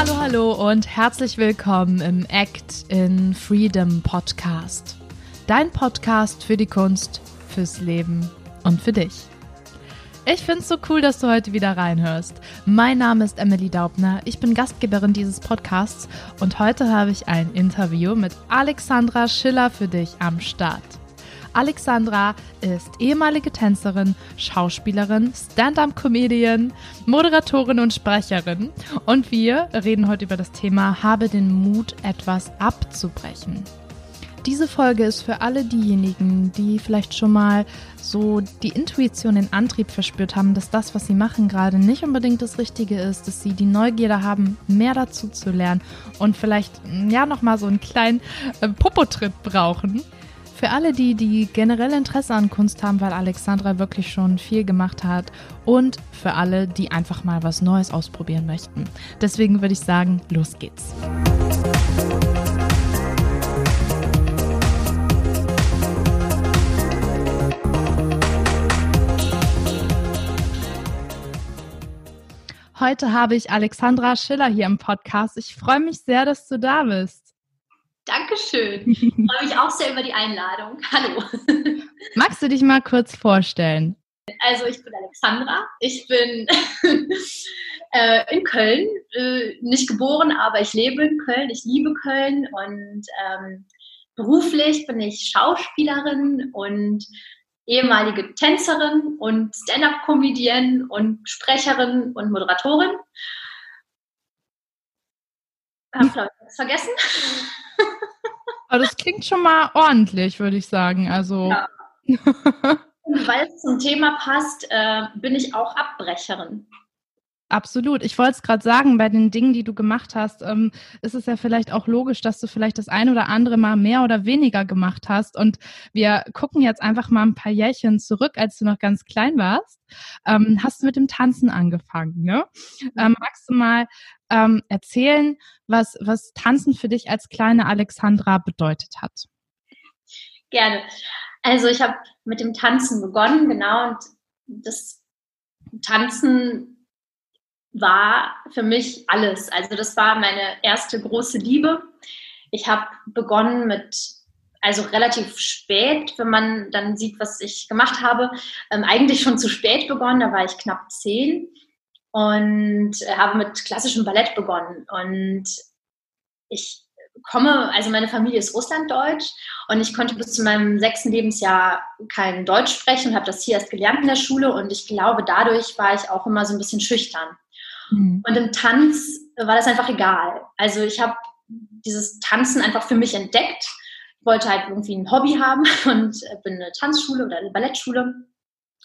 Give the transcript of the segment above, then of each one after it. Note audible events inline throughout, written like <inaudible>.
Hallo, hallo und herzlich willkommen im Act in Freedom Podcast. Dein Podcast für die Kunst, fürs Leben und für dich. Ich finde es so cool, dass du heute wieder reinhörst. Mein Name ist Emily Daubner, ich bin Gastgeberin dieses Podcasts und heute habe ich ein Interview mit Alexandra Schiller für dich am Start. Alexandra ist ehemalige Tänzerin, Schauspielerin, Stand-up-Comedian, Moderatorin und Sprecherin. Und wir reden heute über das Thema Habe den Mut, etwas abzubrechen. Diese Folge ist für alle diejenigen, die vielleicht schon mal so die Intuition, den Antrieb verspürt haben, dass das, was sie machen, gerade nicht unbedingt das Richtige ist, dass sie die Neugierde haben, mehr dazu zu lernen und vielleicht ja nochmal so einen kleinen äh, Popotritt brauchen. Für alle die, die generell Interesse an Kunst haben, weil Alexandra wirklich schon viel gemacht hat und für alle, die einfach mal was Neues ausprobieren möchten. Deswegen würde ich sagen, los geht's. Heute habe ich Alexandra Schiller hier im Podcast. Ich freue mich sehr, dass du da bist. Dankeschön. Ich <laughs> freue mich auch sehr über die Einladung. <laughs> Hallo. Magst du dich mal kurz vorstellen? Also ich bin Alexandra. Ich bin <laughs> äh, in Köln, äh, nicht geboren, aber ich lebe in Köln. Ich liebe Köln und ähm, beruflich bin ich Schauspielerin und ehemalige Tänzerin und Stand-up-Comedian und Sprecherin und Moderatorin. Hab ich was vergessen? <laughs> Aber das klingt schon mal ordentlich, würde ich sagen. Also. Ja. Weil es zum Thema passt, äh, bin ich auch Abbrecherin. Absolut. Ich wollte es gerade sagen, bei den Dingen, die du gemacht hast, ähm, ist es ja vielleicht auch logisch, dass du vielleicht das ein oder andere Mal mehr oder weniger gemacht hast. Und wir gucken jetzt einfach mal ein paar Jährchen zurück, als du noch ganz klein warst. Ähm, hast du mit dem Tanzen angefangen, ne? Ähm, magst du mal ähm, erzählen, was, was Tanzen für dich als kleine Alexandra bedeutet hat? Gerne. Also ich habe mit dem Tanzen begonnen, genau, und das Tanzen war für mich alles. Also das war meine erste große Liebe. Ich habe begonnen mit, also relativ spät, wenn man dann sieht, was ich gemacht habe, ähm, eigentlich schon zu spät begonnen, da war ich knapp zehn und habe mit klassischem Ballett begonnen. Und ich komme, also meine Familie ist russlanddeutsch und ich konnte bis zu meinem sechsten Lebensjahr kein Deutsch sprechen und habe das hier erst gelernt in der Schule und ich glaube, dadurch war ich auch immer so ein bisschen schüchtern. Mhm. Und im Tanz war das einfach egal. Also ich habe dieses Tanzen einfach für mich entdeckt, wollte halt irgendwie ein Hobby haben <laughs> und bin eine Tanzschule oder eine Ballettschule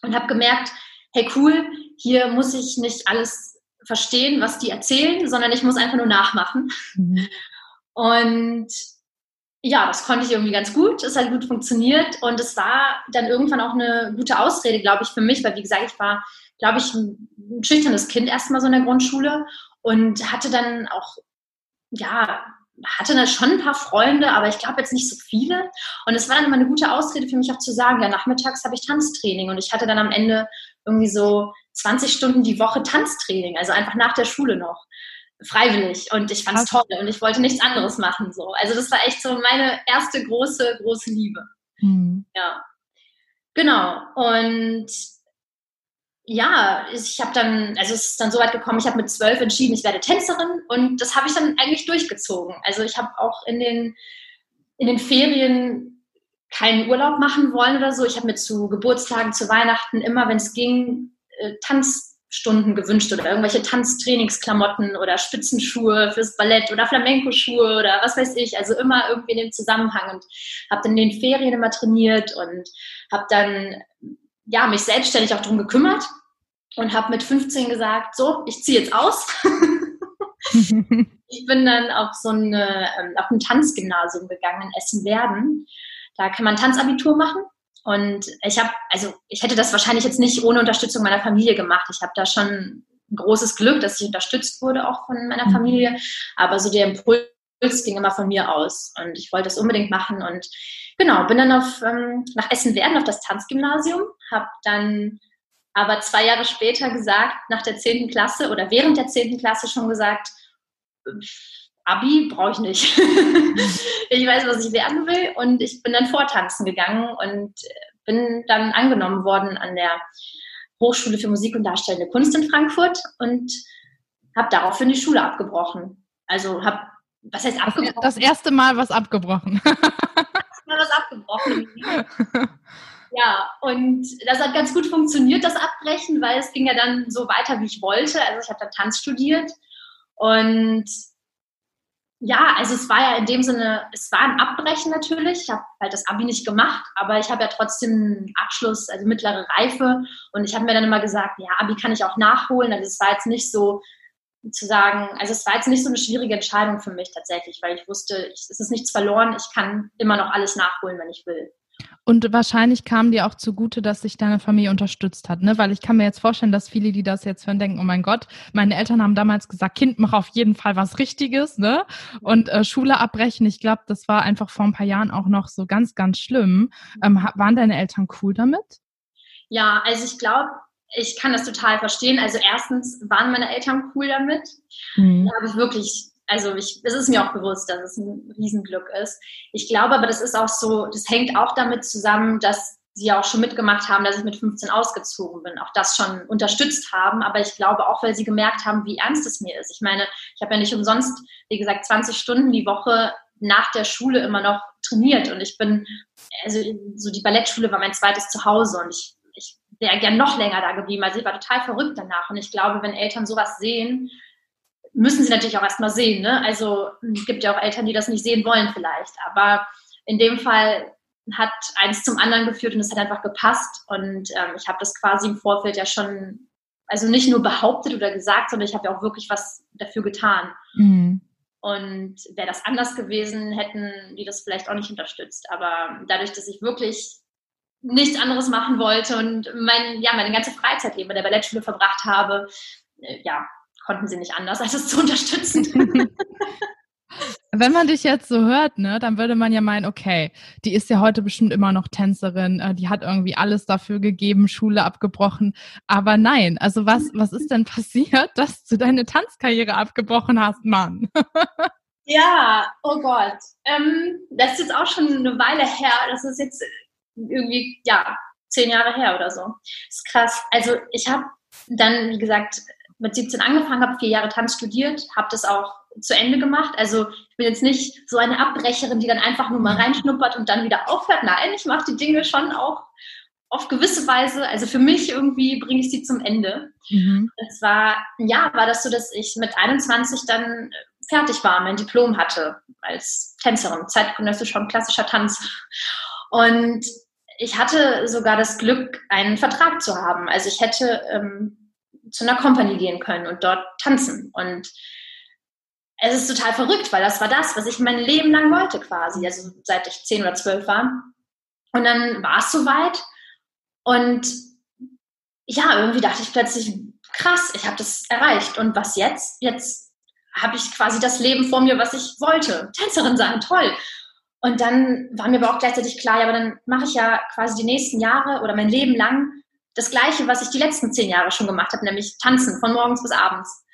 und habe gemerkt, hey cool, hier muss ich nicht alles verstehen, was die erzählen, sondern ich muss einfach nur nachmachen. Mhm. <laughs> Und ja, das konnte ich irgendwie ganz gut. Es hat gut funktioniert und es war dann irgendwann auch eine gute Ausrede, glaube ich, für mich, weil wie gesagt, ich war glaube ich, ein, schüchternes Kind erstmal so in der Grundschule und hatte dann auch, ja, hatte dann schon ein paar Freunde, aber ich glaube jetzt nicht so viele. Und es war dann immer eine gute Ausrede für mich auch zu sagen, ja, nachmittags habe ich Tanztraining und ich hatte dann am Ende irgendwie so 20 Stunden die Woche Tanztraining, also einfach nach der Schule noch freiwillig und ich fand es toll und ich wollte nichts anderes machen so. Also das war echt so meine erste große große Liebe. Mhm. Ja. Genau und ja, ich habe dann, also es ist dann so weit gekommen, ich habe mit zwölf entschieden, ich werde Tänzerin und das habe ich dann eigentlich durchgezogen. Also ich habe auch in den, in den Ferien keinen Urlaub machen wollen oder so. Ich habe mir zu Geburtstagen, zu Weihnachten immer, wenn es ging, äh, Tanzstunden gewünscht oder irgendwelche Tanztrainingsklamotten oder Spitzenschuhe fürs Ballett oder Flamenco-Schuhe oder was weiß ich. Also immer irgendwie in dem Zusammenhang und habe dann in den Ferien immer trainiert und habe dann ja, mich selbstständig auch darum gekümmert und habe mit 15 gesagt, so, ich ziehe jetzt aus. <laughs> ich bin dann auf so eine, ähm, auf ein Tanzgymnasium gegangen in Essen-Werden. Da kann man Tanzabitur machen. Und ich habe, also ich hätte das wahrscheinlich jetzt nicht ohne Unterstützung meiner Familie gemacht. Ich habe da schon ein großes Glück, dass ich unterstützt wurde auch von meiner mhm. Familie. Aber so der Impuls ging immer von mir aus. Und ich wollte das unbedingt machen. Und genau, bin dann auf, ähm, nach Essen-Werden auf das Tanzgymnasium, habe dann aber zwei Jahre später gesagt, nach der 10. Klasse oder während der 10. Klasse schon gesagt, Abi brauche ich nicht. <laughs> ich weiß, was ich werden will und ich bin dann vortanzen gegangen und bin dann angenommen worden an der Hochschule für Musik und Darstellende Kunst in Frankfurt und habe daraufhin die Schule abgebrochen. Also habe, was heißt abgebrochen? Das erste Mal was abgebrochen. <laughs> Mal was abgebrochen. <laughs> Ja, und das hat ganz gut funktioniert, das Abbrechen, weil es ging ja dann so weiter, wie ich wollte. Also ich habe dann Tanz studiert und ja, also es war ja in dem Sinne, es war ein Abbrechen natürlich. Ich habe halt das Abi nicht gemacht, aber ich habe ja trotzdem einen Abschluss, also mittlere Reife. Und ich habe mir dann immer gesagt, ja, Abi kann ich auch nachholen. Also es war jetzt nicht so zu sagen, also es war jetzt nicht so eine schwierige Entscheidung für mich tatsächlich, weil ich wusste, es ist nichts verloren. Ich kann immer noch alles nachholen, wenn ich will. Und wahrscheinlich kam dir auch zugute, dass sich deine Familie unterstützt hat, ne? Weil ich kann mir jetzt vorstellen, dass viele, die das jetzt hören, denken, oh mein Gott, meine Eltern haben damals gesagt, Kind, mach auf jeden Fall was Richtiges, ne? Und äh, Schule abbrechen, ich glaube, das war einfach vor ein paar Jahren auch noch so ganz, ganz schlimm. Ähm, waren deine Eltern cool damit? Ja, also ich glaube, ich kann das total verstehen. Also erstens waren meine Eltern cool damit. Mhm. Da habe ich wirklich also ich, es ist mir auch bewusst, dass es ein Riesenglück ist. Ich glaube aber, das ist auch so, das hängt auch damit zusammen, dass sie auch schon mitgemacht haben, dass ich mit 15 ausgezogen bin, auch das schon unterstützt haben. Aber ich glaube auch, weil sie gemerkt haben, wie ernst es mir ist. Ich meine, ich habe ja nicht umsonst, wie gesagt, 20 Stunden die Woche nach der Schule immer noch trainiert und ich bin, also so die Ballettschule war mein zweites Zuhause und ich, ich wäre gern noch länger da geblieben. Also ich war total verrückt danach und ich glaube, wenn Eltern sowas sehen, müssen sie natürlich auch erstmal sehen. Ne? Also es gibt ja auch Eltern, die das nicht sehen wollen vielleicht. Aber in dem Fall hat eins zum anderen geführt und es hat einfach gepasst. Und ähm, ich habe das quasi im Vorfeld ja schon, also nicht nur behauptet oder gesagt, sondern ich habe ja auch wirklich was dafür getan. Mhm. Und wäre das anders gewesen, hätten die das vielleicht auch nicht unterstützt. Aber dadurch, dass ich wirklich nichts anderes machen wollte und mein, ja, meine ganze Freizeit eben bei der Ballettschule verbracht habe, äh, ja, konnten sie nicht anders, als es zu unterstützen. <laughs> Wenn man dich jetzt so hört, ne, dann würde man ja meinen, okay, die ist ja heute bestimmt immer noch Tänzerin, äh, die hat irgendwie alles dafür gegeben, Schule abgebrochen. Aber nein, also was, was ist denn passiert, <laughs> dass du deine Tanzkarriere abgebrochen hast, Mann? <laughs> ja, oh Gott. Ähm, das ist jetzt auch schon eine Weile her. Das ist jetzt irgendwie, ja, zehn Jahre her oder so. Das ist krass. Also ich habe dann, wie gesagt, mit 17 angefangen, habe vier Jahre Tanz studiert, habe das auch zu Ende gemacht. Also ich bin jetzt nicht so eine Abbrecherin, die dann einfach nur mal reinschnuppert und dann wieder aufhört. Nein, ich mache die Dinge schon auch auf gewisse Weise. Also für mich irgendwie bringe ich sie zum Ende. Mhm. Es war, ja, war das so, dass ich mit 21 dann fertig war, mein Diplom hatte als Tänzerin, zeitgenössischer und klassischer Tanz. Und ich hatte sogar das Glück, einen Vertrag zu haben. Also ich hätte ähm, zu einer Company gehen können und dort tanzen. Und es ist total verrückt, weil das war das, was ich mein Leben lang wollte quasi, also seit ich zehn oder zwölf war. Und dann war es soweit und ja, irgendwie dachte ich plötzlich, krass, ich habe das erreicht. Und was jetzt? Jetzt habe ich quasi das Leben vor mir, was ich wollte. Tänzerin sein, toll. Und dann war mir aber auch gleichzeitig klar, ja, aber dann mache ich ja quasi die nächsten Jahre oder mein Leben lang das Gleiche, was ich die letzten zehn Jahre schon gemacht habe, nämlich tanzen von morgens bis abends.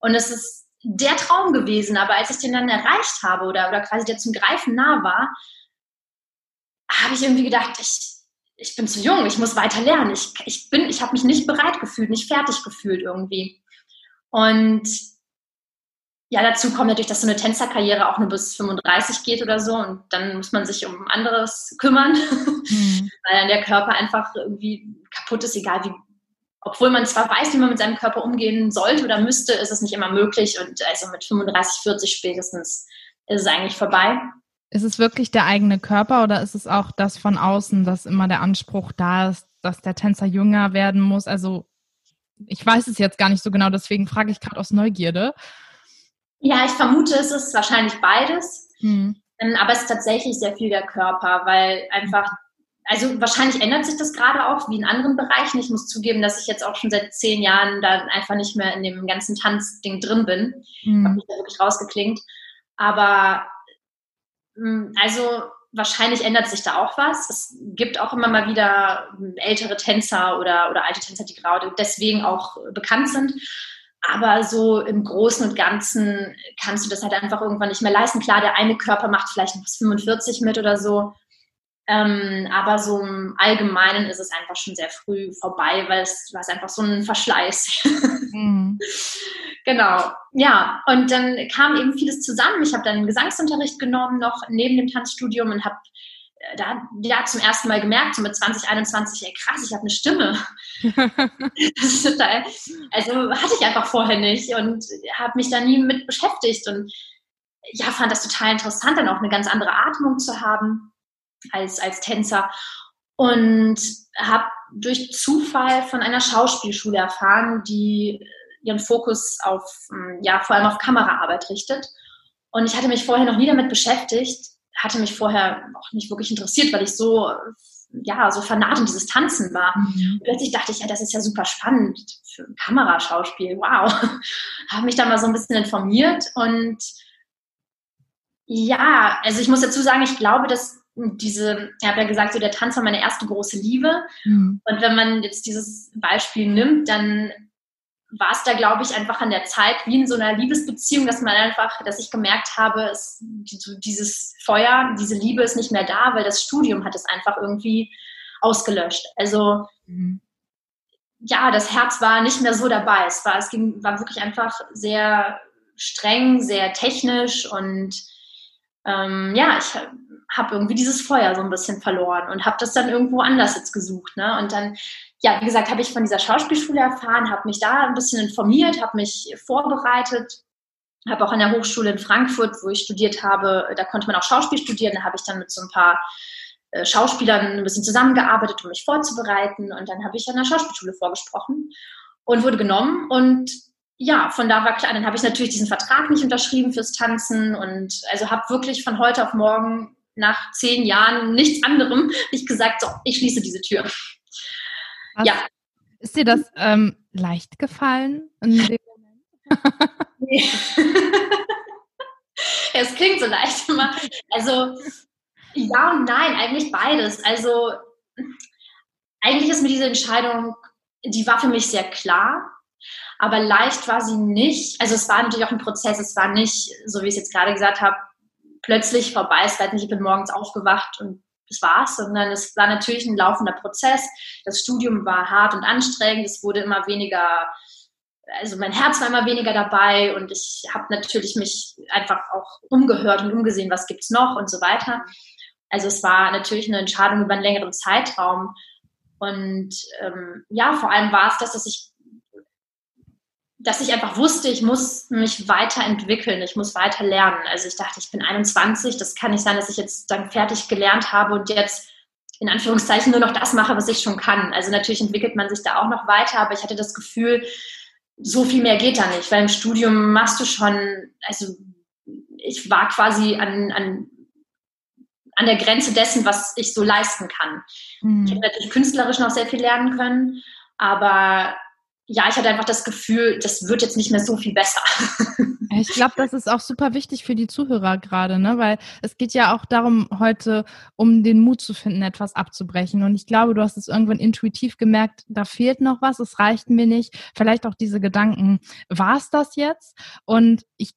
Und es ist der Traum gewesen, aber als ich den dann erreicht habe oder, oder quasi der zum Greifen nah war, habe ich irgendwie gedacht, ich, ich bin zu jung, ich muss weiter lernen. Ich, ich, ich habe mich nicht bereit gefühlt, nicht fertig gefühlt irgendwie. Und ja, dazu kommt natürlich, dass so eine Tänzerkarriere auch nur bis 35 geht oder so und dann muss man sich um anderes kümmern, mhm. <laughs> weil dann der Körper einfach irgendwie kaputt ist, egal wie, obwohl man zwar weiß, wie man mit seinem Körper umgehen sollte oder müsste, ist es nicht immer möglich und also mit 35, 40 spätestens ist es eigentlich vorbei. Ist es wirklich der eigene Körper oder ist es auch das von außen, dass immer der Anspruch da ist, dass der Tänzer jünger werden muss? Also ich weiß es jetzt gar nicht so genau, deswegen frage ich gerade aus Neugierde. Ja, ich vermute, es ist wahrscheinlich beides. Mhm. Aber es ist tatsächlich sehr viel der Körper, weil einfach, also wahrscheinlich ändert sich das gerade auch, wie in anderen Bereichen. Ich muss zugeben, dass ich jetzt auch schon seit zehn Jahren da einfach nicht mehr in dem ganzen Tanzding drin bin. Mhm. Habe mich da wirklich rausgeklingt. Aber hm, also wahrscheinlich ändert sich da auch was. Es gibt auch immer mal wieder ältere Tänzer oder, oder alte Tänzer, die gerade deswegen auch bekannt sind. Aber so im Großen und Ganzen kannst du das halt einfach irgendwann nicht mehr leisten. Klar, der eine Körper macht vielleicht noch bis 45 mit oder so. Ähm, aber so im Allgemeinen ist es einfach schon sehr früh vorbei, weil es war einfach so ein Verschleiß. <laughs> Mhm. genau. Ja, und dann kam eben vieles zusammen. Ich habe dann Gesangsunterricht genommen, noch neben dem Tanzstudium und habe da ja zum ersten Mal gemerkt, so mit 2021, ey krass, ich habe eine Stimme. <laughs> das ist total, also hatte ich einfach vorher nicht und habe mich da nie mit beschäftigt und ja, fand das total interessant, dann auch eine ganz andere Atmung zu haben als, als Tänzer. Und habe durch Zufall von einer Schauspielschule erfahren, die ihren Fokus auf, ja, vor allem auf Kameraarbeit richtet. Und ich hatte mich vorher noch nie damit beschäftigt, hatte mich vorher auch nicht wirklich interessiert, weil ich so, ja, so fanat in dieses Tanzen war. Mhm. Plötzlich dachte ich, ja, das ist ja super spannend für ein Kameraschauspiel. Wow. <laughs> habe mich da mal so ein bisschen informiert und ja, also ich muss dazu sagen, ich glaube, dass diese, ich habe ja gesagt, so der Tanz war meine erste große Liebe. Mhm. Und wenn man jetzt dieses Beispiel nimmt, dann war es da, glaube ich, einfach an der Zeit, wie in so einer Liebesbeziehung, dass man einfach, dass ich gemerkt habe, es, dieses Feuer, diese Liebe ist nicht mehr da, weil das Studium hat es einfach irgendwie ausgelöscht. Also mhm. ja, das Herz war nicht mehr so dabei. Es war, es ging, war wirklich einfach sehr streng, sehr technisch und ähm, ja, ich habe irgendwie dieses Feuer so ein bisschen verloren und habe das dann irgendwo anders jetzt gesucht. Ne? Und dann, ja, wie gesagt, habe ich von dieser Schauspielschule erfahren, habe mich da ein bisschen informiert, habe mich vorbereitet, habe auch an der Hochschule in Frankfurt, wo ich studiert habe, da konnte man auch Schauspiel studieren, da habe ich dann mit so ein paar äh, Schauspielern ein bisschen zusammengearbeitet, um mich vorzubereiten. Und dann habe ich an der Schauspielschule vorgesprochen und wurde genommen. Und ja, von da war klar, dann habe ich natürlich diesen Vertrag nicht unterschrieben fürs Tanzen und also habe wirklich von heute auf morgen nach zehn Jahren nichts anderem <laughs> nicht gesagt, so, ich schließe diese Tür. Was, ja. Ist dir das ähm, leicht gefallen in dem Moment? <laughs> nee. <laughs> es klingt so leicht immer. Also ja und nein, eigentlich beides. Also eigentlich ist mir diese Entscheidung, die war für mich sehr klar. Aber leicht war sie nicht. Also es war natürlich auch ein Prozess. Es war nicht, so wie ich es jetzt gerade gesagt habe, plötzlich vorbei. Es war nicht, ich bin morgens aufgewacht und das war's, sondern es war natürlich ein laufender Prozess. Das Studium war hart und anstrengend. Es wurde immer weniger, also mein Herz war immer weniger dabei und ich habe natürlich mich einfach auch umgehört und umgesehen, was gibt's noch und so weiter. Also es war natürlich eine Entscheidung über einen längeren Zeitraum. Und ähm, ja, vor allem war es das, dass ich dass ich einfach wusste, ich muss mich weiterentwickeln, ich muss weiter lernen. Also ich dachte, ich bin 21, das kann nicht sein, dass ich jetzt dann fertig gelernt habe und jetzt in Anführungszeichen nur noch das mache, was ich schon kann. Also natürlich entwickelt man sich da auch noch weiter, aber ich hatte das Gefühl, so viel mehr geht da nicht, weil im Studium machst du schon, also ich war quasi an, an, an der Grenze dessen, was ich so leisten kann. Mhm. Ich hätte natürlich künstlerisch noch sehr viel lernen können, aber ja, ich hatte einfach das Gefühl, das wird jetzt nicht mehr so viel besser. Ich glaube, das ist auch super wichtig für die Zuhörer gerade, ne? weil es geht ja auch darum, heute um den Mut zu finden, etwas abzubrechen. Und ich glaube, du hast es irgendwann intuitiv gemerkt, da fehlt noch was, es reicht mir nicht. Vielleicht auch diese Gedanken, war es das jetzt? Und ich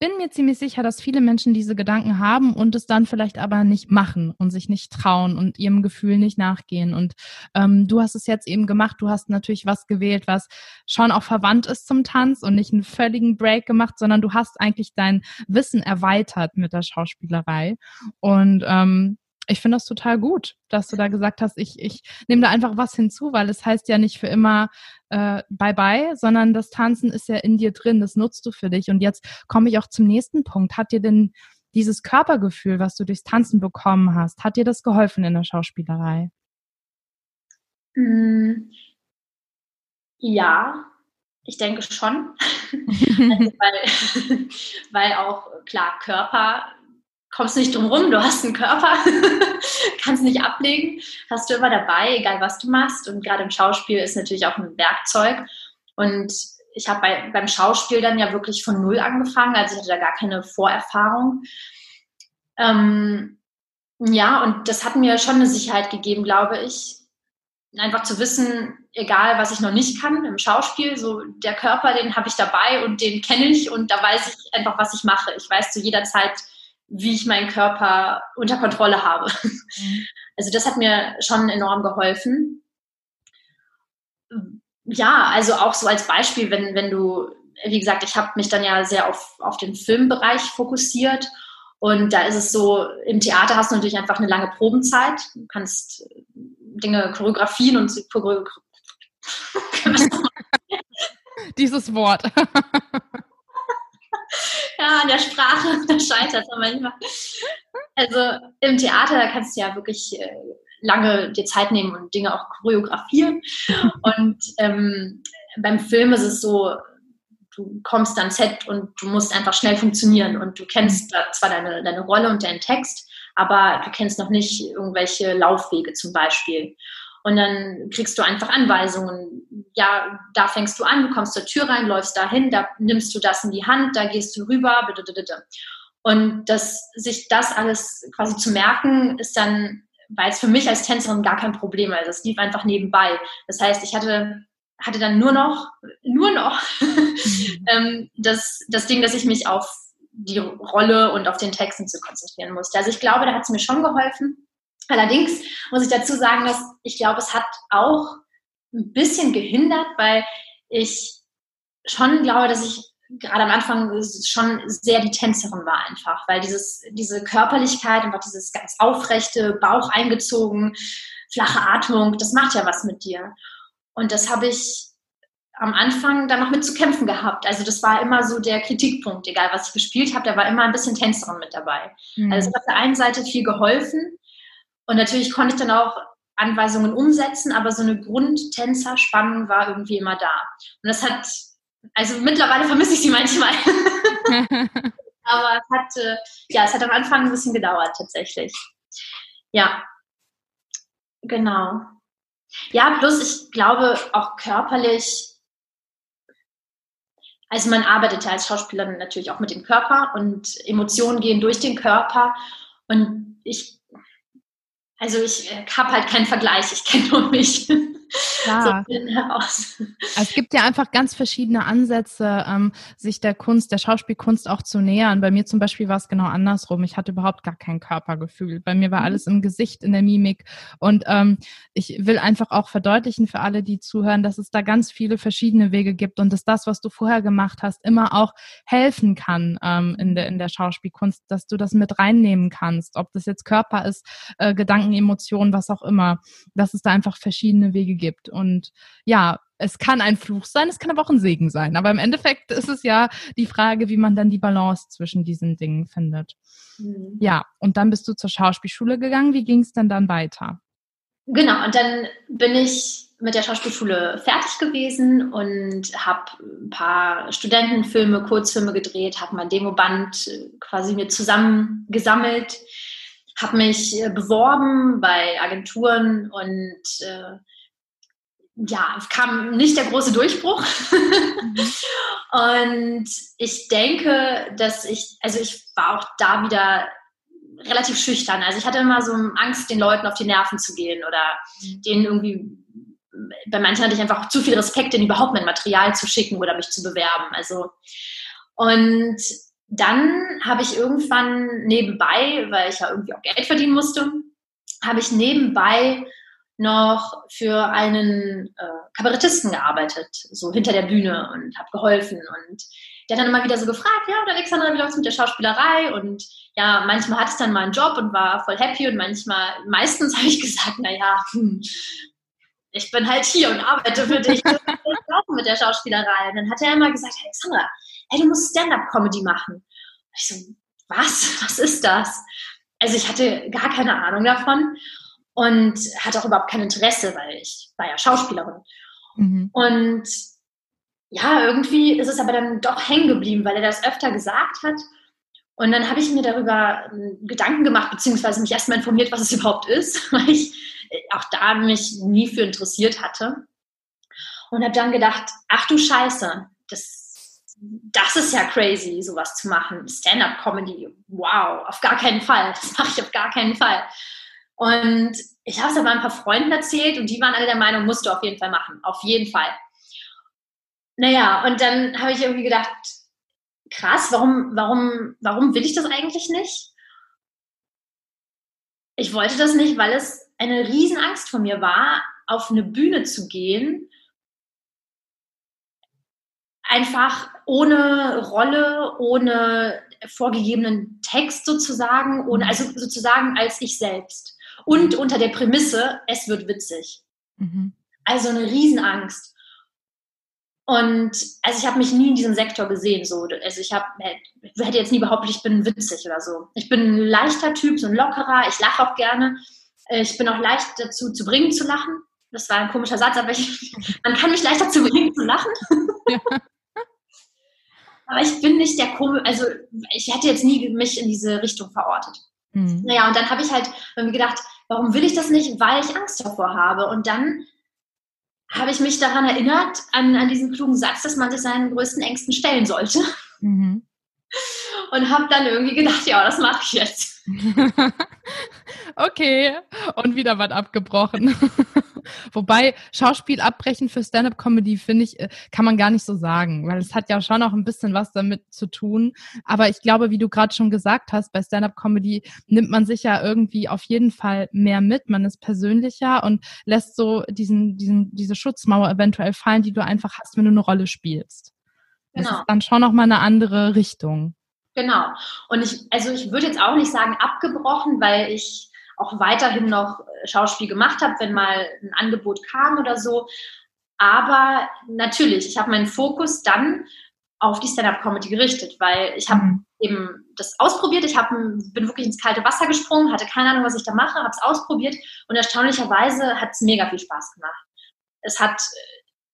bin mir ziemlich sicher, dass viele Menschen diese Gedanken haben und es dann vielleicht aber nicht machen und sich nicht trauen und ihrem Gefühl nicht nachgehen. Und ähm, du hast es jetzt eben gemacht. Du hast natürlich was gewählt, was schon auch verwandt ist zum Tanz und nicht einen völligen Break gemacht, sondern du hast eigentlich dein Wissen erweitert mit der Schauspielerei. Und ähm, ich finde das total gut, dass du da gesagt hast, ich, ich nehme da einfach was hinzu, weil es heißt ja nicht für immer äh, Bye-bye, sondern das Tanzen ist ja in dir drin, das nutzt du für dich. Und jetzt komme ich auch zum nächsten Punkt. Hat dir denn dieses Körpergefühl, was du durchs Tanzen bekommen hast, hat dir das geholfen in der Schauspielerei? Mm, ja, ich denke schon. <laughs> also weil, <laughs> weil auch klar, Körper kommst nicht drum rum, du hast einen Körper, <laughs> kannst nicht ablegen, hast du immer dabei, egal was du machst. Und gerade im Schauspiel ist natürlich auch ein Werkzeug. Und ich habe bei, beim Schauspiel dann ja wirklich von null angefangen, also ich hatte da gar keine Vorerfahrung. Ähm, ja, und das hat mir schon eine Sicherheit gegeben, glaube ich, einfach zu wissen, egal was ich noch nicht kann im Schauspiel, so der Körper, den habe ich dabei und den kenne ich und da weiß ich einfach, was ich mache. Ich weiß zu jeder Zeit, wie ich meinen Körper unter Kontrolle habe. Mhm. <laughs> Also das hat mir schon enorm geholfen. Ja, also auch so als Beispiel, wenn, wenn du, wie gesagt, ich habe mich dann ja sehr auf, auf den Filmbereich fokussiert und da ist es so, im Theater hast du natürlich einfach eine lange Probenzeit. Du kannst Dinge choreografieren und <laughs> <laughs> Dieses Wort. Ja, an der Sprache, <laughs> da scheitert es manchmal. Also im Theater, da kannst du ja wirklich äh, lange dir Zeit nehmen und Dinge auch choreografieren. <laughs> Und ähm, beim Film ist es so, du kommst ans Set und du musst einfach schnell funktionieren und du kennst zwar deine, deine Rolle und deinen Text, aber du kennst noch nicht irgendwelche Laufwege zum Beispiel. Und dann kriegst du einfach Anweisungen. Ja, da fängst du an, du kommst zur Tür rein, läufst dahin, da nimmst du das in die Hand, da gehst du rüber. Und das, sich das alles quasi zu merken, ist dann, weil es für mich als Tänzerin gar kein Problem. Also es lief einfach nebenbei. Das heißt, ich hatte hatte dann nur noch, nur noch <laughs> ähm, das, das Ding, dass ich mich auf die Rolle und auf den Texten zu konzentrieren musste. Also ich glaube, da hat es mir schon geholfen. Allerdings muss ich dazu sagen, dass ich glaube, es hat auch ein bisschen gehindert, weil ich schon glaube, dass ich gerade am Anfang schon sehr die Tänzerin war einfach, weil dieses, diese Körperlichkeit, einfach dieses ganz aufrechte, Bauch eingezogen, flache Atmung, das macht ja was mit dir. Und das habe ich am Anfang dann noch mit zu kämpfen gehabt. Also das war immer so der Kritikpunkt, egal was ich gespielt habe, da war immer ein bisschen Tänzerin mit dabei. Mhm. Also es hat auf der einen Seite viel geholfen, und natürlich konnte ich dann auch Anweisungen umsetzen, aber so eine Grundtänzerspannung war irgendwie immer da. Und das hat, also mittlerweile vermisse ich sie manchmal. <laughs> aber es hat, äh, ja, es hat am Anfang ein bisschen gedauert tatsächlich. Ja, genau. Ja, plus ich glaube auch körperlich, also man arbeitet ja als Schauspielerin natürlich auch mit dem Körper und Emotionen gehen durch den Körper. Und ich also ich äh, habe halt keinen Vergleich, ich kenne nur mich. <laughs> Ja. So es gibt ja einfach ganz verschiedene Ansätze, ähm, sich der Kunst, der Schauspielkunst auch zu nähern. Bei mir zum Beispiel war es genau andersrum. Ich hatte überhaupt gar kein Körpergefühl. Bei mir war mhm. alles im Gesicht, in der Mimik. Und ähm, ich will einfach auch verdeutlichen für alle, die zuhören, dass es da ganz viele verschiedene Wege gibt und dass das, was du vorher gemacht hast, immer auch helfen kann ähm, in, der, in der Schauspielkunst, dass du das mit reinnehmen kannst. Ob das jetzt Körper ist, äh, Gedanken, Emotionen, was auch immer. Dass es da einfach verschiedene Wege gibt. Und ja, es kann ein Fluch sein, es kann aber auch ein Segen sein. Aber im Endeffekt ist es ja die Frage, wie man dann die Balance zwischen diesen Dingen findet. Mhm. Ja, und dann bist du zur Schauspielschule gegangen. Wie ging es denn dann weiter? Genau, und dann bin ich mit der Schauspielschule fertig gewesen und habe ein paar Studentenfilme, Kurzfilme gedreht, habe mein Demoband quasi mir zusammengesammelt, habe mich beworben bei Agenturen und äh, ja, kam nicht der große Durchbruch. Mhm. <laughs> und ich denke, dass ich, also ich war auch da wieder relativ schüchtern. Also ich hatte immer so Angst, den Leuten auf die Nerven zu gehen oder mhm. denen irgendwie, bei manchen hatte ich einfach zu viel Respekt, denen überhaupt mein Material zu schicken oder mich zu bewerben. Also, und dann habe ich irgendwann nebenbei, weil ich ja irgendwie auch Geld verdienen musste, habe ich nebenbei noch für einen äh, Kabarettisten gearbeitet, so hinter der Bühne und habe geholfen. Und der hat dann immer wieder so gefragt, ja, und Alexandra, wie läuft's mit der Schauspielerei? Und ja, manchmal hatte ich dann mal einen Job und war voll happy und manchmal, meistens <laughs> habe ich gesagt, naja, hm, ich bin halt hier und arbeite für dich. mit der Schauspielerei. Und dann hat er immer gesagt, Alexandra, hey, du musst Stand-up-Comedy machen. Und ich so, was? Was ist das? Also ich hatte gar keine Ahnung davon und hatte auch überhaupt kein Interesse, weil ich war ja Schauspielerin. Mhm. Und ja, irgendwie ist es aber dann doch hängen geblieben, weil er das öfter gesagt hat. Und dann habe ich mir darüber ähm, Gedanken gemacht, beziehungsweise mich erstmal informiert, was es <laughs> überhaupt ist, weil ich äh, auch da mich nie für interessiert hatte. Und habe dann gedacht, ach du Scheiße, das, das ist ja crazy, sowas zu machen. Stand-up-Comedy, wow, auf gar keinen Fall. Das mache ich auf gar keinen Fall. Und ich habe es aber ein paar Freunden erzählt und die waren alle der Meinung, musst du auf jeden Fall machen. Auf jeden Fall. Naja, und dann habe ich irgendwie gedacht, krass, warum, warum, warum will ich das eigentlich nicht? Ich wollte das nicht, weil es eine Riesenangst von mir war, auf eine Bühne zu gehen, einfach ohne Rolle, ohne vorgegebenen Text sozusagen, ohne, also sozusagen als ich selbst. Und unter der Prämisse, es wird witzig. Mhm. Also eine Riesenangst. Und also ich habe mich nie in diesem Sektor gesehen. So. Also ich, hab, ich hätte jetzt nie behauptet, ich bin witzig oder so. Ich bin ein leichter Typ, so ein lockerer. Ich lache auch gerne. Ich bin auch leicht dazu zu bringen zu lachen. Das war ein komischer Satz, aber ich, <laughs> man kann mich leicht dazu bringen zu lachen. Ja. <laughs> aber ich bin nicht der komische, also ich hätte jetzt nie mich in diese Richtung verortet. Mhm. Naja, und dann habe ich halt irgendwie gedacht, warum will ich das nicht? Weil ich Angst davor habe. Und dann habe ich mich daran erinnert, an, an diesen klugen Satz, dass man sich seinen größten Ängsten stellen sollte. Mhm. <laughs> Und habe dann irgendwie gedacht, ja, das mache ich jetzt. <laughs> okay, und wieder was abgebrochen. <laughs> Wobei Schauspiel abbrechen für Stand-up-Comedy finde ich, äh, kann man gar nicht so sagen, weil es hat ja schon auch ein bisschen was damit zu tun. Aber ich glaube, wie du gerade schon gesagt hast, bei Stand-up-Comedy nimmt man sich ja irgendwie auf jeden Fall mehr mit. Man ist persönlicher und lässt so diesen, diesen, diese Schutzmauer eventuell fallen, die du einfach hast, wenn du eine Rolle spielst. Das genau. ist dann schon nochmal eine andere Richtung. Genau. Und ich, also ich würde jetzt auch nicht sagen abgebrochen, weil ich auch weiterhin noch äh, Schauspiel gemacht habe, wenn mal ein Angebot kam oder so. Aber natürlich, ich habe meinen Fokus dann auf die Stand-up-Comedy gerichtet, weil ich habe mhm. eben das ausprobiert. Ich hab, bin wirklich ins kalte Wasser gesprungen, hatte keine Ahnung, was ich da mache, habe es ausprobiert und erstaunlicherweise hat es mega viel Spaß gemacht. Es hat,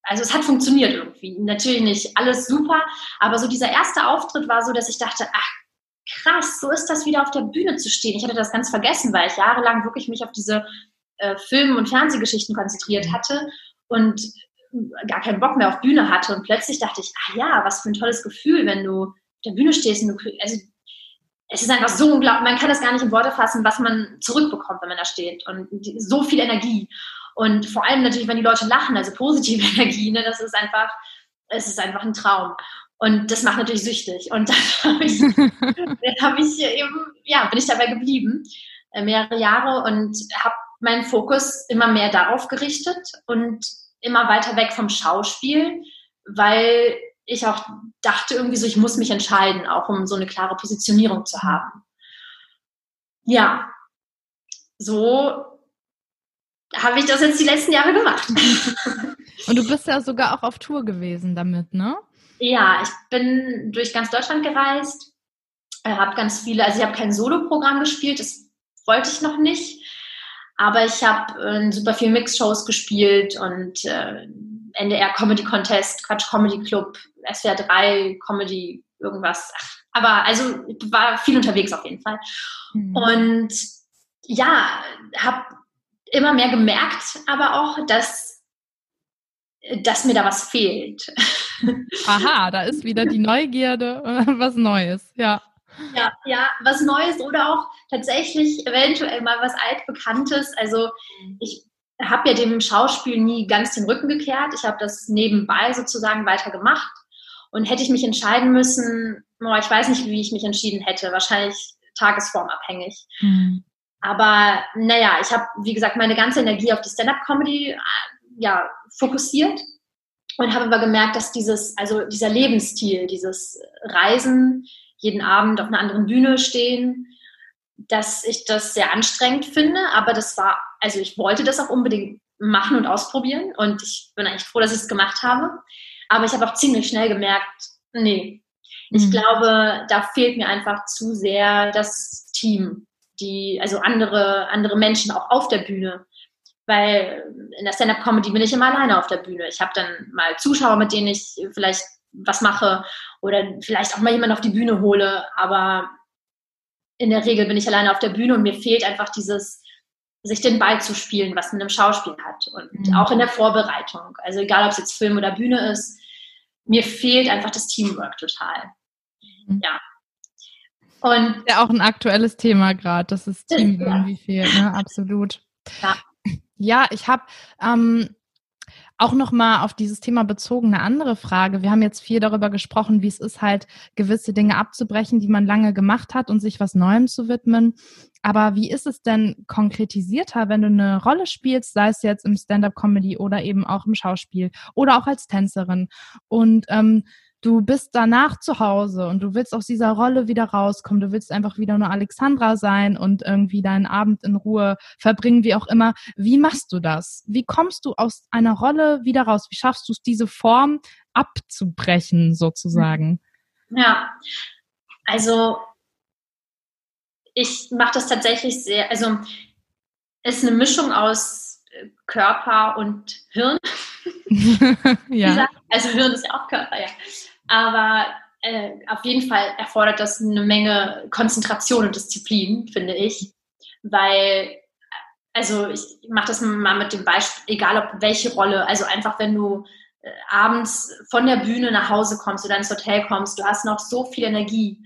also es hat funktioniert irgendwie. Natürlich nicht alles super, aber so dieser erste Auftritt war so, dass ich dachte, ach krass, so ist das wieder auf der Bühne zu stehen. Ich hatte das ganz vergessen, weil ich jahrelang wirklich mich auf diese äh, Film- und Fernsehgeschichten konzentriert hatte und gar keinen Bock mehr auf Bühne hatte. Und plötzlich dachte ich, ah ja, was für ein tolles Gefühl, wenn du auf der Bühne stehst und du, also es ist einfach so unglaublich, man kann das gar nicht in Worte fassen, was man zurückbekommt, wenn man da steht. Und die, so viel Energie. Und vor allem natürlich, wenn die Leute lachen, also positive <laughs> Energie, ne, das ist einfach, es ist einfach ein Traum. Und das macht natürlich süchtig. Und dann habe <laughs> ich, hab ich <laughs> eben, ja, bin ich dabei geblieben, äh, mehrere Jahre und habe meinen Fokus immer mehr darauf gerichtet und immer weiter weg vom Schauspiel, weil ich auch dachte irgendwie so, ich muss mich entscheiden, auch um so eine klare Positionierung zu haben. Ja, so habe ich das jetzt die letzten Jahre gemacht. <laughs> Und du bist ja sogar auch auf Tour gewesen damit, ne? Ja, ich bin durch ganz Deutschland gereist, äh, habe ganz viele, also ich habe kein Solo-Programm gespielt, das wollte ich noch nicht, aber ich habe äh, super viel Mix-Shows gespielt und äh, NDR Comedy Contest, Quatsch Comedy Club, SWR 3 Comedy, irgendwas. Aber also war viel unterwegs auf jeden Fall. Mhm. Und ja, habe immer mehr gemerkt, aber auch, dass dass mir da was fehlt. Aha, da ist wieder die Neugierde, was Neues, ja. Ja, ja, was Neues oder auch tatsächlich eventuell mal was altbekanntes. Also ich habe ja dem Schauspiel nie ganz den Rücken gekehrt. Ich habe das nebenbei sozusagen weiter gemacht. Und hätte ich mich entscheiden müssen, oh, ich weiß nicht, wie ich mich entschieden hätte. Wahrscheinlich tagesformabhängig. Mhm. Aber naja, ich habe, wie gesagt, meine ganze Energie auf die Stand-up-Comedy ja, fokussiert und habe aber gemerkt, dass dieses, also dieser Lebensstil, dieses Reisen, jeden Abend auf einer anderen Bühne stehen, dass ich das sehr anstrengend finde, aber das war, also ich wollte das auch unbedingt machen und ausprobieren und ich bin eigentlich froh, dass ich es gemacht habe. Aber ich habe auch ziemlich schnell gemerkt, nee, ich mhm. glaube, da fehlt mir einfach zu sehr das Team, die, also andere, andere Menschen auch auf der Bühne, weil in der Stand-up-Comedy bin ich immer alleine auf der Bühne. Ich habe dann mal Zuschauer, mit denen ich vielleicht was mache oder vielleicht auch mal jemanden auf die Bühne hole, aber in der Regel bin ich alleine auf der Bühne und mir fehlt einfach dieses, sich den Ball zu spielen, was man im Schauspiel hat und mhm. auch in der Vorbereitung. Also egal, ob es jetzt Film oder Bühne ist, mir fehlt einfach das Teamwork total. Mhm. Ja. Und ja auch ein aktuelles Thema gerade, das ist Team ja. irgendwie fehlt, ne? Absolut. Ja. Ja, ich habe ähm, auch nochmal auf dieses Thema bezogen eine andere Frage. Wir haben jetzt viel darüber gesprochen, wie es ist, halt gewisse Dinge abzubrechen, die man lange gemacht hat und sich was Neuem zu widmen. Aber wie ist es denn konkretisierter, wenn du eine Rolle spielst, sei es jetzt im Stand-up-Comedy oder eben auch im Schauspiel oder auch als Tänzerin? Und ähm, du bist danach zu Hause und du willst aus dieser Rolle wieder rauskommen, du willst einfach wieder nur Alexandra sein und irgendwie deinen Abend in Ruhe verbringen, wie auch immer. Wie machst du das? Wie kommst du aus einer Rolle wieder raus? Wie schaffst du es, diese Form abzubrechen, sozusagen? Ja, also ich mache das tatsächlich sehr, also es ist eine Mischung aus äh, Körper und Hirn. <laughs> <laughs> ja. Also Hirn ist ja auch Körper, ja. Aber äh, auf jeden Fall erfordert das eine Menge Konzentration und Disziplin, finde ich. Weil, also ich mache das mal mit dem Beispiel, egal ob welche Rolle, also einfach wenn du äh, abends von der Bühne nach Hause kommst oder ins Hotel kommst, du hast noch so viel Energie,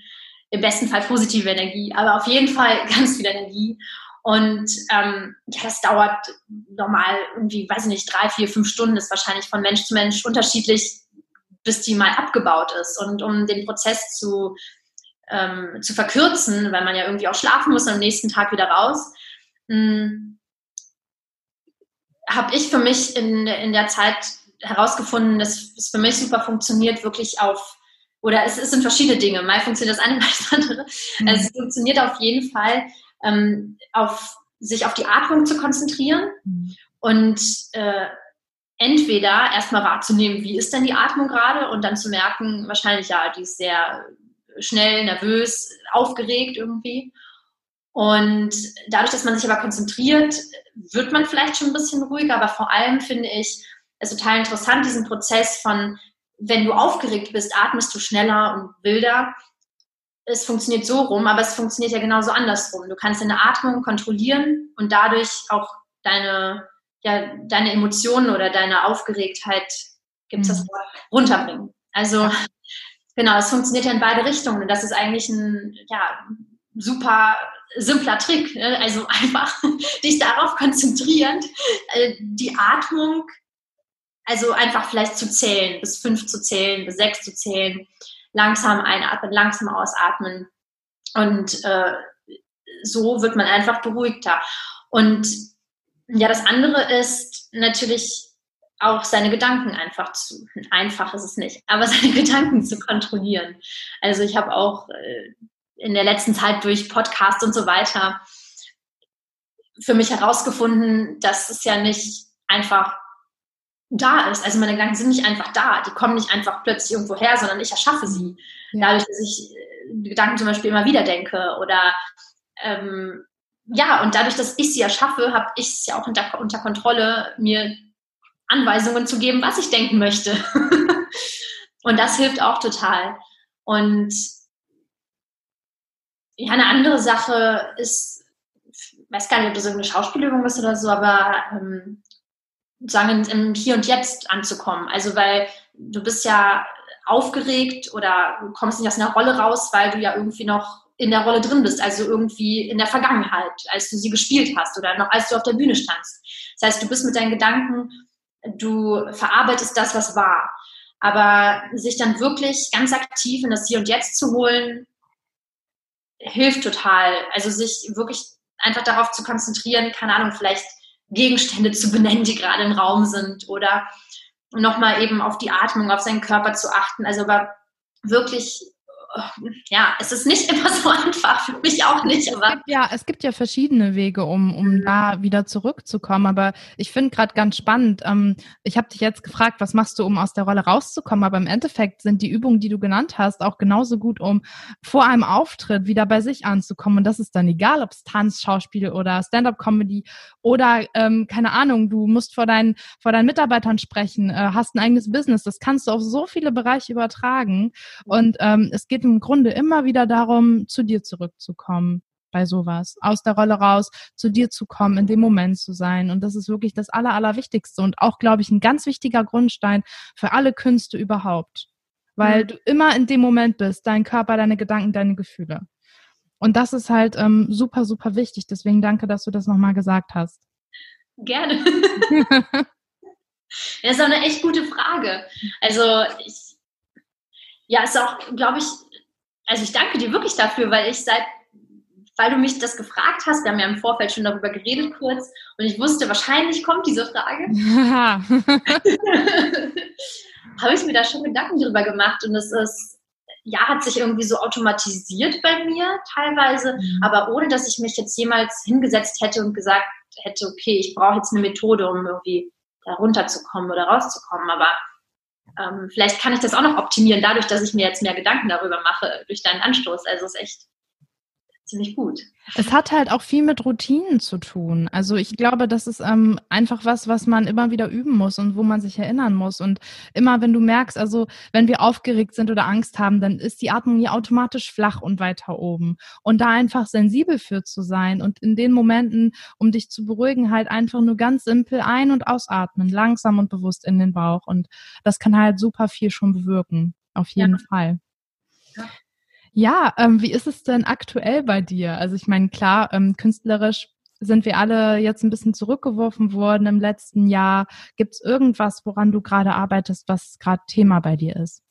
im besten Fall positive Energie, aber auf jeden Fall <laughs> ganz viel Energie. Und ähm, ja, das dauert normal irgendwie, weiß ich nicht, drei, vier, fünf Stunden, ist wahrscheinlich von Mensch zu Mensch unterschiedlich, bis die mal abgebaut ist. Und um den Prozess zu, ähm, zu verkürzen, weil man ja irgendwie auch schlafen muss und am nächsten Tag wieder raus, hm, habe ich für mich in, in der Zeit herausgefunden, dass es für mich super funktioniert, wirklich auf, oder es, es sind verschiedene Dinge. Mal funktioniert das eine, <laughs> mal das andere. Mhm. Also es funktioniert auf jeden Fall, ähm, auf, sich auf die Atmung zu konzentrieren mhm. und äh, entweder erstmal wahrzunehmen, wie ist denn die Atmung gerade und dann zu merken, wahrscheinlich ja, die ist sehr schnell, nervös, aufgeregt irgendwie. Und dadurch, dass man sich aber konzentriert, wird man vielleicht schon ein bisschen ruhiger, aber vor allem finde ich es total interessant, diesen Prozess von, wenn du aufgeregt bist, atmest du schneller und wilder. Es funktioniert so rum, aber es funktioniert ja genauso andersrum. Du kannst deine Atmung kontrollieren und dadurch auch deine ja, deine Emotionen oder deine Aufgeregtheit, gibt es das mhm. Wort, runterbringen. Also genau, es funktioniert ja in beide Richtungen und das ist eigentlich ein ja, super simpler Trick. Ne? Also einfach <laughs> dich darauf konzentrieren, äh, die Atmung, also einfach vielleicht zu zählen, bis fünf zu zählen, bis sechs zu zählen, langsam einatmen, langsam ausatmen und äh, so wird man einfach beruhigter. Und ja, das andere ist natürlich auch seine Gedanken einfach zu, <laughs> einfach ist es nicht, aber <laughs> seine Gedanken zu kontrollieren. Also ich habe auch äh, in der letzten Zeit durch Podcast und so weiter für mich herausgefunden, dass es ja nicht einfach da ist. Also meine Gedanken sind nicht einfach da, die kommen nicht einfach plötzlich irgendwo her, sondern ich erschaffe sie. Dadurch, dass ich äh, Gedanken zum Beispiel immer wieder denke oder ähm, ja, und dadurch, dass ich sie erschaffe, habe ich es ja auch unter, unter Kontrolle, mir Anweisungen zu geben, was ich denken möchte. <laughs> und das hilft auch total. Und ja, eine andere Sache ist, ich weiß gar nicht, ob das irgendeine Schauspielübung ist oder so, aber ähm, sagen im Hier und Jetzt anzukommen. Also weil du bist ja aufgeregt oder kommst nicht aus einer Rolle raus, weil du ja irgendwie noch in der Rolle drin bist, also irgendwie in der Vergangenheit, als du sie gespielt hast oder noch als du auf der Bühne standst. Das heißt, du bist mit deinen Gedanken, du verarbeitest das, was war. Aber sich dann wirklich ganz aktiv in das Hier und Jetzt zu holen, hilft total. Also sich wirklich einfach darauf zu konzentrieren, keine Ahnung, vielleicht Gegenstände zu benennen, die gerade im Raum sind oder nochmal eben auf die Atmung, auf seinen Körper zu achten. Also aber wirklich ja, es ist nicht <laughs> immer so einfach, für mich auch nicht. Aber es gibt ja, es gibt ja verschiedene Wege, um, um mhm. da wieder zurückzukommen. Aber ich finde gerade ganz spannend, ähm, ich habe dich jetzt gefragt, was machst du, um aus der Rolle rauszukommen? Aber im Endeffekt sind die Übungen, die du genannt hast, auch genauso gut, um vor einem Auftritt wieder bei sich anzukommen. Und das ist dann egal, ob es Tanz, Schauspiel oder Stand-up-Comedy oder, ähm, keine Ahnung, du musst vor deinen, vor deinen Mitarbeitern sprechen, äh, hast ein eigenes Business. Das kannst du auf so viele Bereiche übertragen. Und ähm, es geht geht im Grunde immer wieder darum, zu dir zurückzukommen bei sowas, aus der Rolle raus, zu dir zu kommen, in dem Moment zu sein. Und das ist wirklich das Aller, Allerwichtigste und auch, glaube ich, ein ganz wichtiger Grundstein für alle Künste überhaupt. Weil mhm. du immer in dem Moment bist, dein Körper, deine Gedanken, deine Gefühle. Und das ist halt ähm, super, super wichtig. Deswegen danke, dass du das nochmal gesagt hast. Gerne. <laughs> das ist auch eine echt gute Frage. Also ich, ja, ist auch, glaube ich, also ich danke dir wirklich dafür, weil ich seit, weil du mich das gefragt hast, wir haben ja im Vorfeld schon darüber geredet kurz und ich wusste, wahrscheinlich kommt diese Frage. <laughs> <laughs> Habe ich mir da schon Gedanken drüber gemacht und es ist, ja, hat sich irgendwie so automatisiert bei mir teilweise, mhm. aber ohne dass ich mich jetzt jemals hingesetzt hätte und gesagt hätte, okay, ich brauche jetzt eine Methode, um irgendwie da runterzukommen oder rauszukommen. Aber ähm, vielleicht kann ich das auch noch optimieren, dadurch, dass ich mir jetzt mehr Gedanken darüber mache, durch deinen Anstoß. Also es ist echt ziemlich gut. Es hat halt auch viel mit Routinen zu tun. Also ich glaube, das ist ähm, einfach was, was man immer wieder üben muss und wo man sich erinnern muss. Und immer, wenn du merkst, also wenn wir aufgeregt sind oder Angst haben, dann ist die Atmung ja automatisch flach und weiter oben. Und da einfach sensibel für zu sein und in den Momenten, um dich zu beruhigen, halt einfach nur ganz simpel ein- und ausatmen, langsam und bewusst in den Bauch. Und das kann halt super viel schon bewirken. Auf jeden ja. Fall. Ja. Ja, ähm, wie ist es denn aktuell bei dir? Also ich meine, klar, ähm, künstlerisch sind wir alle jetzt ein bisschen zurückgeworfen worden im letzten Jahr. Gibt es irgendwas, woran du gerade arbeitest, was gerade Thema bei dir ist?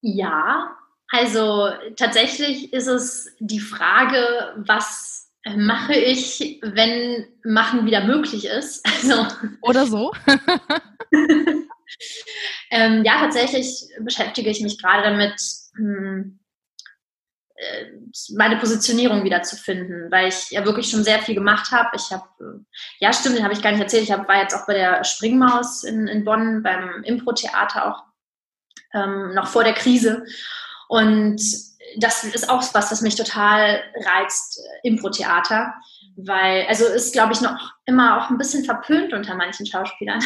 Ja, also tatsächlich ist es die Frage, was mache ich, wenn Machen wieder möglich ist. <laughs> Also, Oder so. <laughs> <laughs> Ähm, ja, tatsächlich beschäftige ich mich gerade damit, hm, äh, meine Positionierung wieder zu finden, weil ich ja wirklich schon sehr viel gemacht habe. Ich habe, äh, ja stimmt, den habe ich gar nicht erzählt, ich war jetzt auch bei der Springmaus in, in Bonn, beim Impro-Theater auch, ähm, noch vor der Krise. Und das ist auch was, was mich total reizt, äh, Impro-Theater, weil, also ist, glaube ich, noch immer auch ein bisschen verpönt unter manchen Schauspielern.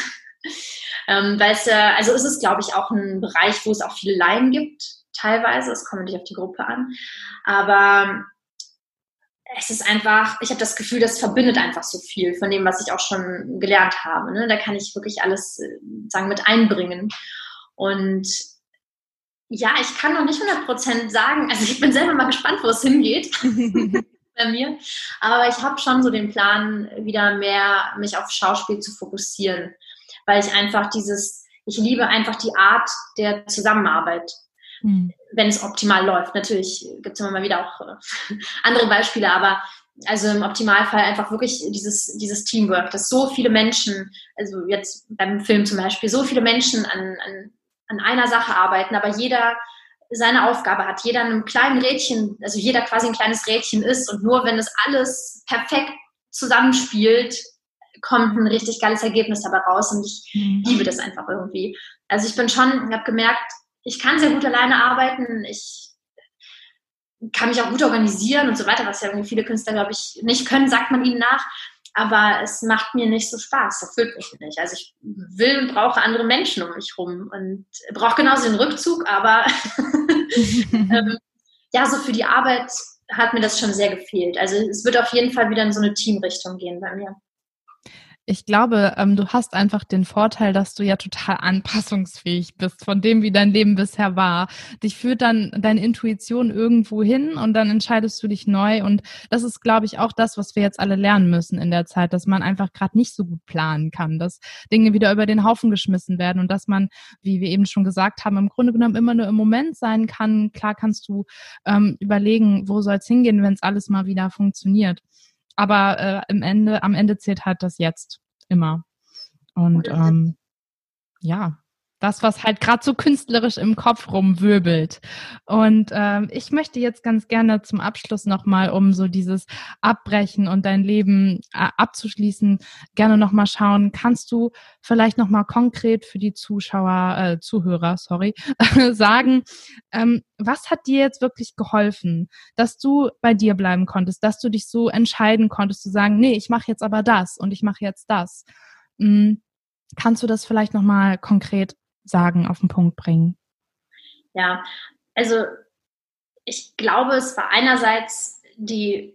Ähm, weil es ja, also ist es, glaube ich, auch ein Bereich, wo es auch viele Laien gibt, teilweise. Es kommt natürlich auf die Gruppe an. Aber es ist einfach, ich habe das Gefühl, das verbindet einfach so viel von dem, was ich auch schon gelernt habe. Ne? Da kann ich wirklich alles äh, sagen mit einbringen. Und ja, ich kann noch nicht 100% sagen, also ich bin selber mal gespannt, wo es hingeht <laughs> bei mir, aber ich habe schon so den Plan, wieder mehr mich auf Schauspiel zu fokussieren weil ich einfach dieses, ich liebe einfach die Art der Zusammenarbeit, mhm. wenn es optimal läuft. Natürlich gibt es immer mal wieder auch äh, <laughs> andere Beispiele, aber also im Optimalfall einfach wirklich dieses, dieses Teamwork, dass so viele Menschen, also jetzt beim Film zum Beispiel, so viele Menschen an, an, an einer Sache arbeiten, aber jeder seine Aufgabe hat, jeder in einem kleinen Rädchen, also jeder quasi ein kleines Rädchen ist und nur wenn es alles perfekt zusammenspielt, kommt ein richtig geiles Ergebnis dabei raus und ich mhm. liebe das einfach irgendwie. Also ich bin schon, ich habe gemerkt, ich kann sehr gut alleine arbeiten, ich kann mich auch gut organisieren und so weiter, was ja irgendwie viele Künstler, glaube ich, nicht können, sagt man ihnen nach. Aber es macht mir nicht so Spaß, das erfüllt mich nicht. Also ich will und brauche andere Menschen um mich rum und brauche genauso den Rückzug, aber <laughs> ähm, ja, so für die Arbeit hat mir das schon sehr gefehlt. Also es wird auf jeden Fall wieder in so eine Teamrichtung gehen bei mir. Ich glaube, ähm, du hast einfach den Vorteil, dass du ja total anpassungsfähig bist von dem, wie dein Leben bisher war. Dich führt dann deine Intuition irgendwo hin und dann entscheidest du dich neu. Und das ist, glaube ich, auch das, was wir jetzt alle lernen müssen in der Zeit, dass man einfach gerade nicht so gut planen kann, dass Dinge wieder über den Haufen geschmissen werden und dass man, wie wir eben schon gesagt haben, im Grunde genommen immer nur im Moment sein kann. Klar kannst du ähm, überlegen, wo soll es hingehen, wenn es alles mal wieder funktioniert. Aber äh, im Ende, am Ende zählt halt das Jetzt immer. Und ähm, ja, das, was halt gerade so künstlerisch im Kopf rumwirbelt. Und ähm, ich möchte jetzt ganz gerne zum Abschluss nochmal, um so dieses Abbrechen und dein Leben äh, abzuschließen, gerne nochmal schauen, kannst du vielleicht nochmal konkret für die Zuschauer, äh, Zuhörer, sorry, <laughs> sagen, ähm, was hat dir jetzt wirklich geholfen, dass du bei dir bleiben konntest, dass du dich so entscheiden konntest, zu sagen, nee, ich mache jetzt aber das und ich mache jetzt das. Mhm. Kannst du das vielleicht nochmal konkret sagen, auf den Punkt bringen? Ja, also ich glaube, es war einerseits die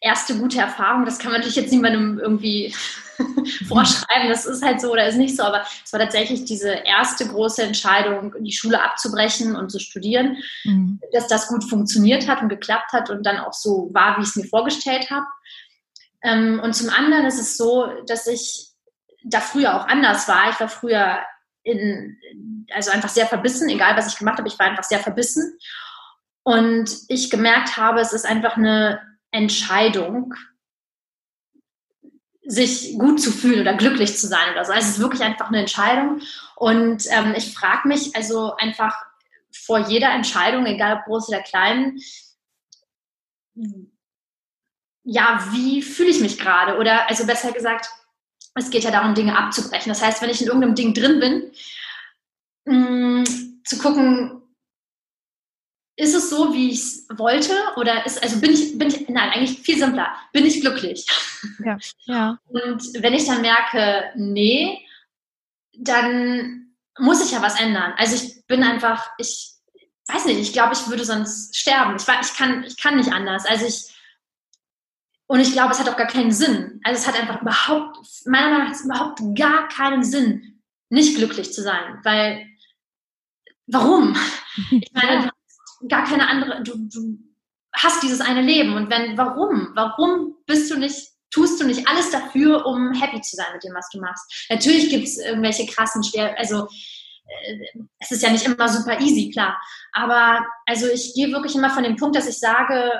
erste gute Erfahrung, das kann man natürlich jetzt niemandem irgendwie <laughs> vorschreiben, das ist halt so oder ist nicht so, aber es war tatsächlich diese erste große Entscheidung, die Schule abzubrechen und zu studieren, mhm. dass das gut funktioniert hat und geklappt hat und dann auch so war, wie ich es mir vorgestellt habe. Ähm, und zum anderen ist es so, dass ich da früher auch anders war. Ich war früher in, also einfach sehr verbissen, egal was ich gemacht habe, ich war einfach sehr verbissen. Und ich gemerkt habe, es ist einfach eine Entscheidung, sich gut zu fühlen oder glücklich zu sein oder so. Also es ist wirklich einfach eine Entscheidung. Und ähm, ich frage mich also einfach vor jeder Entscheidung, egal ob groß oder klein, ja, wie fühle ich mich gerade? Oder also besser gesagt, es geht ja darum, Dinge abzubrechen. Das heißt, wenn ich in irgendeinem Ding drin bin, mh, mm, zu gucken, ist es so, wie ich es wollte? Oder ist, also bin ich, bin ich, nein, eigentlich viel simpler, bin ich glücklich? Ja, ja. Und wenn ich dann merke, nee, dann muss ich ja was ändern. Also ich bin einfach, ich weiß nicht, ich glaube, ich würde sonst sterben. Ich, ich, kann, ich kann nicht anders. Also ich, und ich glaube, es hat auch gar keinen Sinn. Also es hat einfach überhaupt, meiner Meinung nach, überhaupt gar keinen Sinn, nicht glücklich zu sein. Weil, warum? Ich <laughs> meine, gar keine andere, du, du hast dieses eine Leben. Und wenn, warum? Warum bist du nicht, tust du nicht alles dafür, um happy zu sein mit dem, was du machst? Natürlich gibt es irgendwelche krassen, schwer, also äh, es ist ja nicht immer super easy, klar. Aber also ich gehe wirklich immer von dem Punkt, dass ich sage,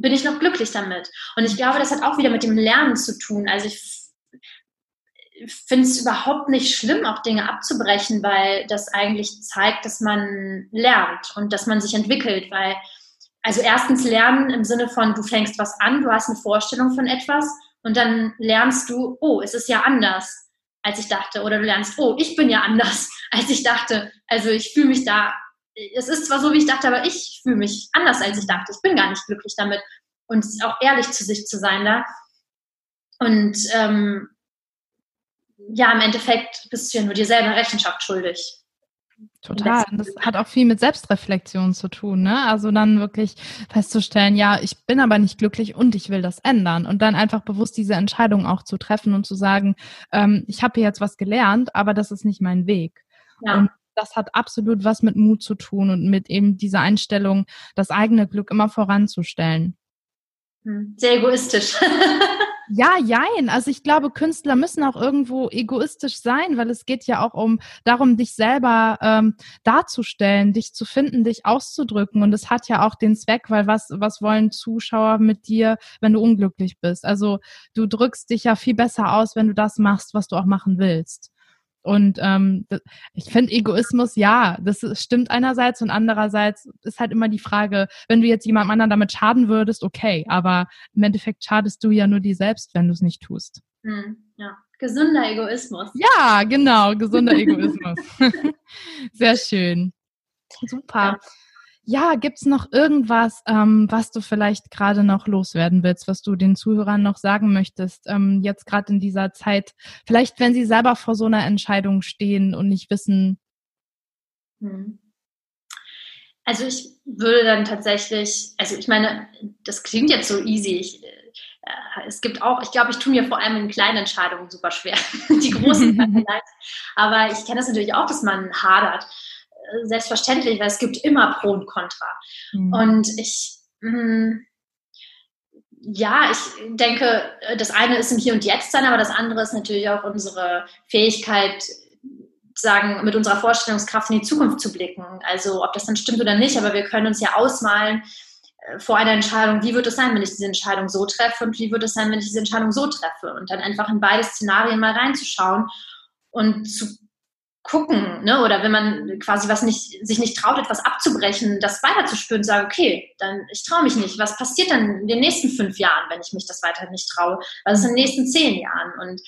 bin ich noch glücklich damit? Und ich glaube, das hat auch wieder mit dem Lernen zu tun. Also ich finde es überhaupt nicht schlimm, auch Dinge abzubrechen, weil das eigentlich zeigt, dass man lernt und dass man sich entwickelt, weil also erstens lernen im Sinne von, du fängst was an, du hast eine Vorstellung von etwas und dann lernst du, oh, es ist ja anders, als ich dachte. Oder du lernst, oh, ich bin ja anders, <laughs> als ich dachte. Also ich fühle mich da, es ist zwar so, wie ich dachte, aber ich fühle mich anders, als ich dachte. Ich bin gar nicht glücklich damit. Und auch ehrlich zu sich zu sein da. Und ähm, ja, im Endeffekt bist du ja nur dir selber Rechenschaft schuldig. Total. Das hat auch viel mit Selbstreflexion zu tun, ne? Also dann wirklich festzustellen, ja, ich bin aber nicht glücklich und ich will das ändern. Und dann einfach bewusst diese Entscheidung auch zu treffen und zu sagen, ähm, ich habe hier jetzt was gelernt, aber das ist nicht mein Weg. Ja. Und das hat absolut was mit Mut zu tun und mit eben dieser Einstellung, das eigene Glück immer voranzustellen. Hm, sehr egoistisch. <laughs> Ja, jein. Also ich glaube, Künstler müssen auch irgendwo egoistisch sein, weil es geht ja auch um darum, dich selber ähm, darzustellen, dich zu finden, dich auszudrücken. Und es hat ja auch den Zweck, weil was, was wollen Zuschauer mit dir, wenn du unglücklich bist? Also du drückst dich ja viel besser aus, wenn du das machst, was du auch machen willst. Und ähm, ich finde Egoismus, ja, das stimmt einerseits und andererseits ist halt immer die Frage, wenn du jetzt jemandem anderen damit schaden würdest, okay, aber im Endeffekt schadest du ja nur dir selbst, wenn du es nicht tust. Hm, ja, gesunder Egoismus. Ja, genau, gesunder Egoismus. <laughs> Sehr schön. Super. Ja. Ja, gibt's noch irgendwas, ähm, was du vielleicht gerade noch loswerden willst, was du den Zuhörern noch sagen möchtest, ähm, jetzt gerade in dieser Zeit, vielleicht wenn sie selber vor so einer Entscheidung stehen und nicht wissen? Hm. Also ich würde dann tatsächlich, also ich meine, das klingt jetzt so easy. Ich, äh, es gibt auch, ich glaube, ich tue mir vor allem in kleinen Entscheidungen super schwer. <laughs> Die großen <laughs> vielleicht. Aber ich kenne das natürlich auch, dass man hadert selbstverständlich, weil es gibt immer Pro und Contra. Mhm. Und ich, mh, hm, ja, ich denke, das eine ist im Hier und Jetzt sein, aber das andere ist natürlich auch unsere Fähigkeit, sagen, mit unserer Vorstellungskraft in die Zukunft zu blicken. Also ob das dann stimmt oder nicht, aber wir können uns ja ausmalen äh, vor einer Entscheidung, wie wird es sein, wenn ich diese Entscheidung so treffe und wie wird es sein, wenn ich diese Entscheidung so treffe. Und dann einfach in beide Szenarien mal reinzuschauen und zu gucken, ne? oder wenn man quasi was nicht, sich nicht traut, etwas abzubrechen, das weiterzuspüren, sagen, okay, dann ich traue mich nicht. Was passiert dann in den nächsten fünf Jahren, wenn ich mich das weiter nicht traue? Was ist in den nächsten zehn Jahren? Und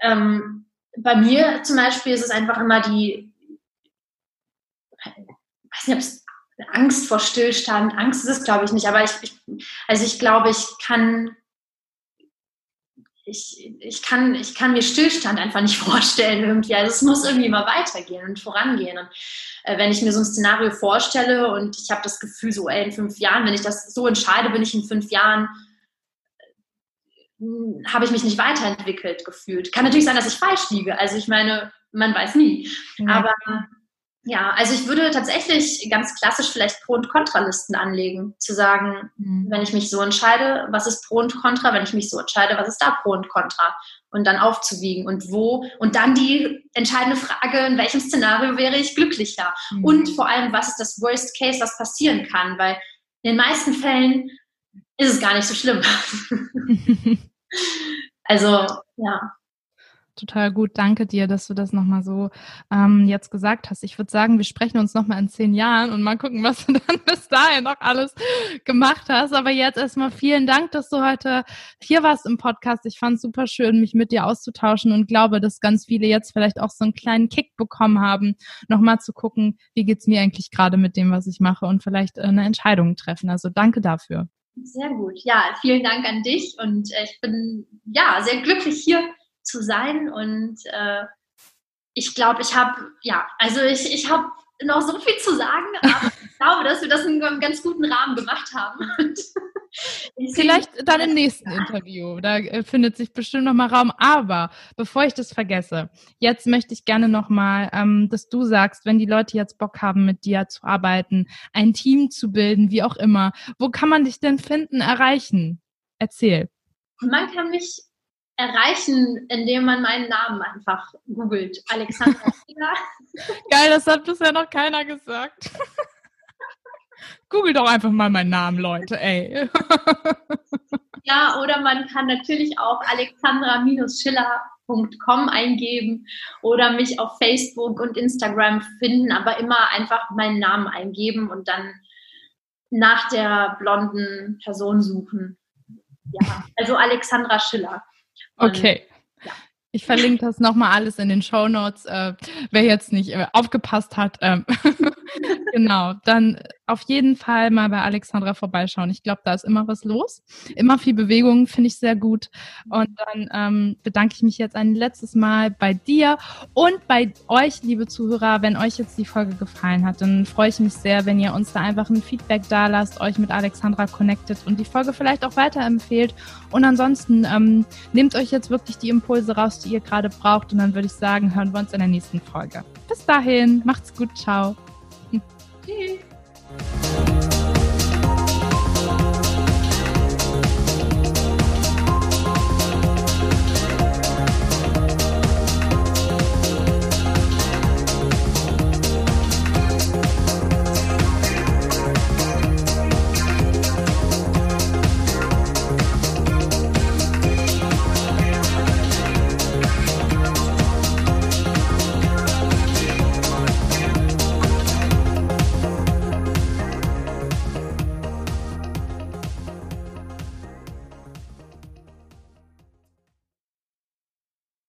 ähm, bei mir zum Beispiel ist es einfach immer die, ich weiß nicht, ob es Angst vor Stillstand, Angst ist es, glaube ich, nicht, aber ich, ich also ich glaube, ich kann ich, ich, kann, ich kann mir Stillstand einfach nicht <laughs> vorstellen irgendwie. Also es muss irgendwie mal weitergehen und vorangehen. Und äh, wenn ich mir so ein Szenario vorstelle und ich habe das Gefühl, so ey, in fünf Jahren, wenn ich das so entscheide, bin ich in fünf Jahren hm, habe ich mich nicht weiterentwickelt gefühlt. Kann natürlich sein, dass ich falsch liege. Also ich meine, man weiß nie. Ja. Aber ja, also ich würde tatsächlich ganz klassisch vielleicht Pro- und Kontralisten anlegen, zu sagen, mhm. wenn ich mich so entscheide, was ist Pro und Contra, wenn ich mich so entscheide, was ist da Pro und Contra und dann aufzuwiegen und wo und dann die entscheidende Frage, in welchem Szenario wäre ich glücklicher mhm. und vor allem, was ist das Worst Case, was passieren kann, weil in den meisten Fällen ist es gar nicht so schlimm. <laughs> also, ja total gut. Danke dir, dass du das nochmal so ähm, jetzt gesagt hast. Ich würde sagen, wir sprechen uns nochmal in zehn Jahren und mal gucken, was du <laughs> dann bis dahin noch alles gemacht hast. Aber jetzt erstmal vielen Dank, dass du heute hier warst im Podcast. Ich fand es super schön, mich mit dir auszutauschen und glaube, dass ganz viele jetzt vielleicht auch so einen kleinen Kick bekommen haben, nochmal zu gucken, wie geht's mir eigentlich gerade mit dem, was ich mache und vielleicht äh, eine Entscheidung treffen. Also danke dafür. Sehr gut. Ja, vielen Dank an dich und äh, ich bin ja sehr glücklich hier zu sein. Und äh, ich glaube, ich habe, ja, also ich, ich habe noch so viel zu sagen, aber <laughs> ich glaube, dass wir das in einem ganz guten Rahmen gemacht haben. <laughs> Vielleicht dann im nächsten Interview. Da äh, findet sich bestimmt noch mal Raum. Aber bevor ich das vergesse, jetzt möchte ich gerne noch mal, ähm, dass du sagst, wenn die Leute jetzt Bock haben, mit dir zu arbeiten, ein Team zu bilden, wie auch immer, wo kann man dich denn finden, erreichen? Erzähl. Man kann mich erreichen, indem man meinen Namen einfach googelt. Alexandra <laughs> Geil, das hat bisher noch keiner gesagt. <laughs> Google doch einfach mal meinen Namen, Leute, ey. <laughs> ja, oder man kann natürlich auch alexandra-schiller.com eingeben oder mich auf Facebook und Instagram finden, aber immer einfach meinen Namen eingeben und dann nach der blonden Person suchen. Ja, also Alexandra Schiller. Okay. Ja. Ich verlinke das nochmal alles in den Show Notes. Äh, wer jetzt nicht äh, aufgepasst hat, ähm, <laughs> genau, dann auf jeden Fall mal bei Alexandra vorbeischauen. Ich glaube, da ist immer was los. Immer viel Bewegung, finde ich sehr gut. Und dann ähm, bedanke ich mich jetzt ein letztes Mal bei dir und bei euch, liebe Zuhörer. Wenn euch jetzt die Folge gefallen hat, dann freue ich mich sehr, wenn ihr uns da einfach ein Feedback da lasst, euch mit Alexandra connectet und die Folge vielleicht auch weiterempfehlt. Und ansonsten ähm, nehmt euch jetzt wirklich die Impulse raus, die ihr gerade braucht. Und dann würde ich sagen, hören wir uns in der nächsten Folge. Bis dahin, macht's gut, ciao. Tschüss.